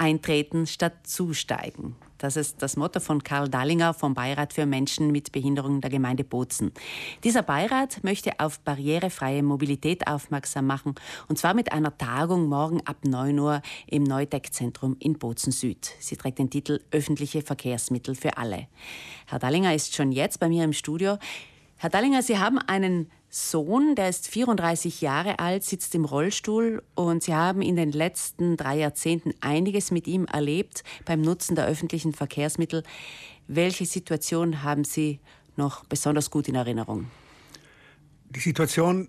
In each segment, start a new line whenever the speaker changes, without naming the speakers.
Eintreten statt Zusteigen. Das ist das Motto von Karl Dallinger vom Beirat für Menschen mit Behinderung der Gemeinde Bozen. Dieser Beirat möchte auf barrierefreie Mobilität aufmerksam machen, und zwar mit einer Tagung morgen ab 9 Uhr im Neudeckzentrum in Bozen Süd. Sie trägt den Titel Öffentliche Verkehrsmittel für alle. Herr Dallinger ist schon jetzt bei mir im Studio. Herr Dallinger, Sie haben einen Sohn, der ist 34 Jahre alt, sitzt im Rollstuhl und Sie haben in den letzten drei Jahrzehnten einiges mit ihm erlebt beim Nutzen der öffentlichen Verkehrsmittel. Welche Situation haben Sie noch besonders gut in Erinnerung?
Die Situation,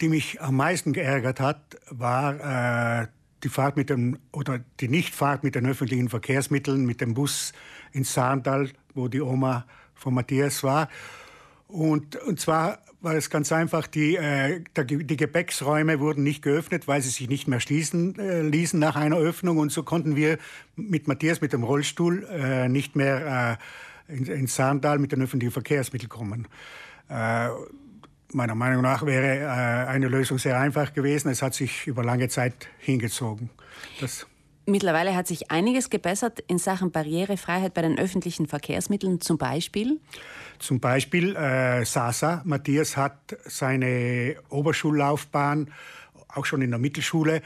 die mich am meisten geärgert hat, war äh, die Fahrt mit dem oder die Nichtfahrt mit den öffentlichen Verkehrsmitteln, mit dem Bus ins Saartal, wo die Oma von Matthias war. Und, und zwar war es ganz einfach, die, äh, die Gepäcksräume wurden nicht geöffnet, weil sie sich nicht mehr schließen äh, ließen nach einer Öffnung. Und so konnten wir mit Matthias, mit dem Rollstuhl, äh, nicht mehr äh, ins in Saarndal mit den öffentlichen Verkehrsmitteln kommen. Äh, meiner Meinung nach wäre äh, eine Lösung sehr einfach gewesen. Es hat sich über lange Zeit hingezogen.
Das Mittlerweile hat sich einiges gebessert in Sachen Barrierefreiheit bei den öffentlichen Verkehrsmitteln, zum Beispiel?
Zum Beispiel äh, Sasa. Matthias hat seine Oberschullaufbahn auch schon in der Mittelschule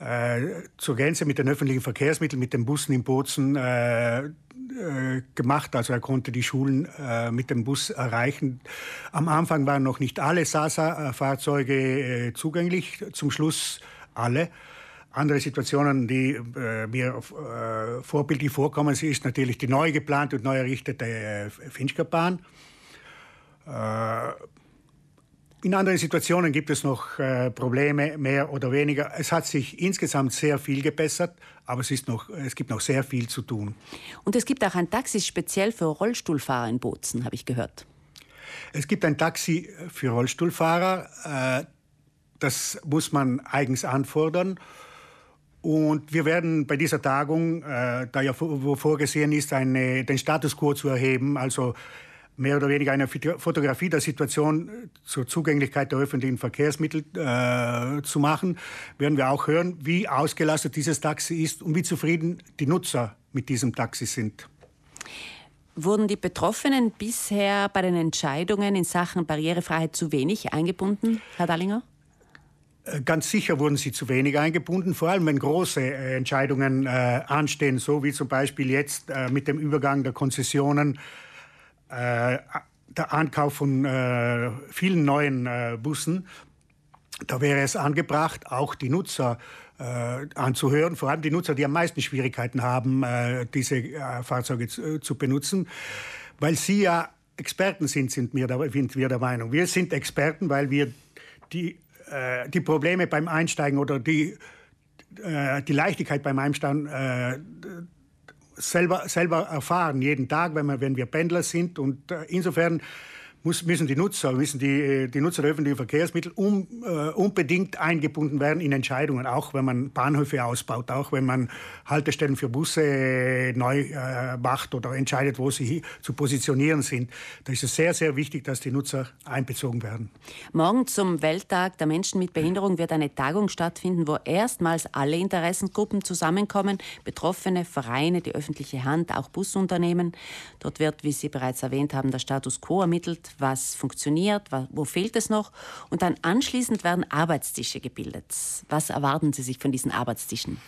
äh, zur Gänze mit den öffentlichen Verkehrsmitteln, mit den Bussen in Bozen äh, äh, gemacht. Also er konnte die Schulen äh, mit dem Bus erreichen. Am Anfang waren noch nicht alle Sasa-Fahrzeuge äh, zugänglich, zum Schluss alle. Andere Situationen, die äh, mir äh, vorbildlich vorkommen, ist natürlich die neu geplante und neu errichtete äh, Finchkerbahn. Äh, in anderen Situationen gibt es noch äh, Probleme, mehr oder weniger. Es hat sich insgesamt sehr viel gebessert, aber es, ist noch, es gibt noch sehr viel zu tun.
Und es gibt auch ein Taxi speziell für Rollstuhlfahrer in Bozen, habe ich gehört.
Es gibt ein Taxi für Rollstuhlfahrer. Äh, das muss man eigens anfordern. Und wir werden bei dieser Tagung, äh, da ja vorgesehen ist, eine, den Status quo zu erheben, also mehr oder weniger eine Fotografie der Situation zur Zugänglichkeit der öffentlichen Verkehrsmittel äh, zu machen, werden wir auch hören, wie ausgelastet dieses Taxi ist und wie zufrieden die Nutzer mit diesem Taxi sind.
Wurden die Betroffenen bisher bei den Entscheidungen in Sachen Barrierefreiheit zu wenig eingebunden, Herr Dallinger?
Äh, ganz sicher wurden sie zu wenig eingebunden, vor allem wenn große äh, Entscheidungen äh, anstehen, so wie zum Beispiel jetzt äh, mit dem Übergang der Konzessionen, äh, der Ankauf von äh, vielen neuen Bussen. Da wäre es angebracht, auch die Nutzer anzuhören, vor allem die Nutzer, die am meisten Schwierigkeiten haben, diese Fahrzeuge zu, zu benutzen, weil sie ja Experten sind, sind wir, der, sind wir der Meinung. Wir sind Experten, weil wir die äh, die Probleme beim Einsteigen oder die, äh, die Leichtigkeit beim Einsteigen äh, selber, selber erfahren, jeden Tag, wenn, wir, wenn wir Pendler sind. Und äh, insofern muss, müssen die Nutzer, müssen die, die Nutzer der öffentlichen Verkehrsmittel um, äh, unbedingt eingebunden werden in Entscheidungen, auch wenn man Bahnhöfe ausbaut, auch wenn man Haltestellen für Busse neu äh, macht oder entscheidet, wo sie zu positionieren sind. Da ist es sehr, sehr wichtig, dass die Nutzer einbezogen werden.
Morgen zum Welttag der Menschen mit Behinderung wird eine Tagung stattfinden, wo erstmals alle Interessengruppen zusammenkommen, Betroffene, Vereine, die öffentliche Hand, auch Busunternehmen. Dort wird, wie Sie bereits erwähnt haben, der Status quo ermittelt, was funktioniert, wo fehlt es noch. Und dann anschließend werden Arbeitstische gebildet. Was erwarten Sie sich von diesen Arbeitstischen?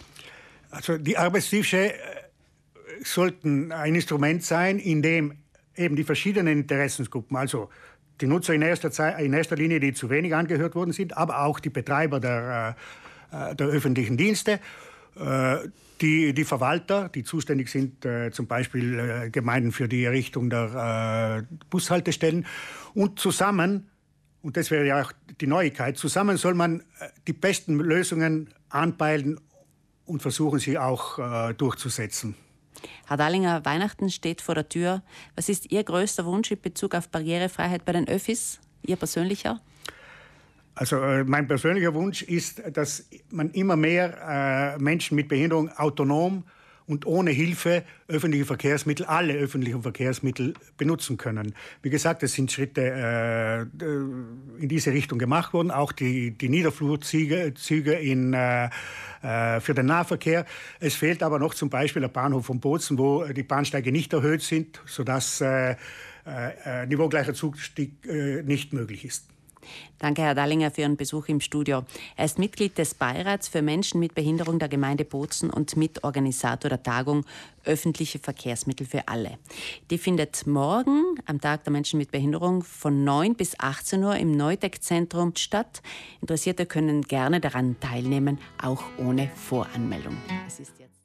Also die Arbeitstische äh, sollten ein Instrument sein, in dem eben die verschiedenen Interessensgruppen, also die Nutzer in erster, Zeit, in erster Linie, die zu wenig angehört worden sind, aber auch die Betreiber der, äh, der öffentlichen Dienste, äh, die, die Verwalter, die zuständig sind, äh, zum Beispiel äh, Gemeinden für die Errichtung der äh, Bushaltestellen. Und zusammen, und das wäre ja auch die Neuigkeit, zusammen soll man äh, die besten Lösungen anpeilen und versuchen, sie auch äh, durchzusetzen.
Herr Dallinger, Weihnachten steht vor der Tür. Was ist Ihr größter Wunsch in Bezug auf Barrierefreiheit bei den Öffis? Ihr persönlicher?
Also äh, mein persönlicher Wunsch ist, dass man immer mehr äh, Menschen mit Behinderung autonom und ohne Hilfe öffentliche Verkehrsmittel, alle öffentlichen Verkehrsmittel benutzen können. Wie gesagt, es sind Schritte äh, in diese Richtung gemacht worden, auch die, die Niederflurzüge Züge in, äh, äh, für den Nahverkehr. Es fehlt aber noch zum Beispiel der Bahnhof von Bozen, wo die Bahnsteige nicht erhöht sind, sodass äh, niveaugleicher Zugstieg nicht möglich ist.
Danke, Herr Dallinger, für Ihren Besuch im Studio. Er ist Mitglied des Beirats für Menschen mit Behinderung der Gemeinde Bozen und Mitorganisator der Tagung Öffentliche Verkehrsmittel für alle. Die findet morgen, am Tag der Menschen mit Behinderung, von 9 bis 18 Uhr im Neudeck-Zentrum statt. Interessierte können gerne daran teilnehmen, auch ohne Voranmeldung. Es ist jetzt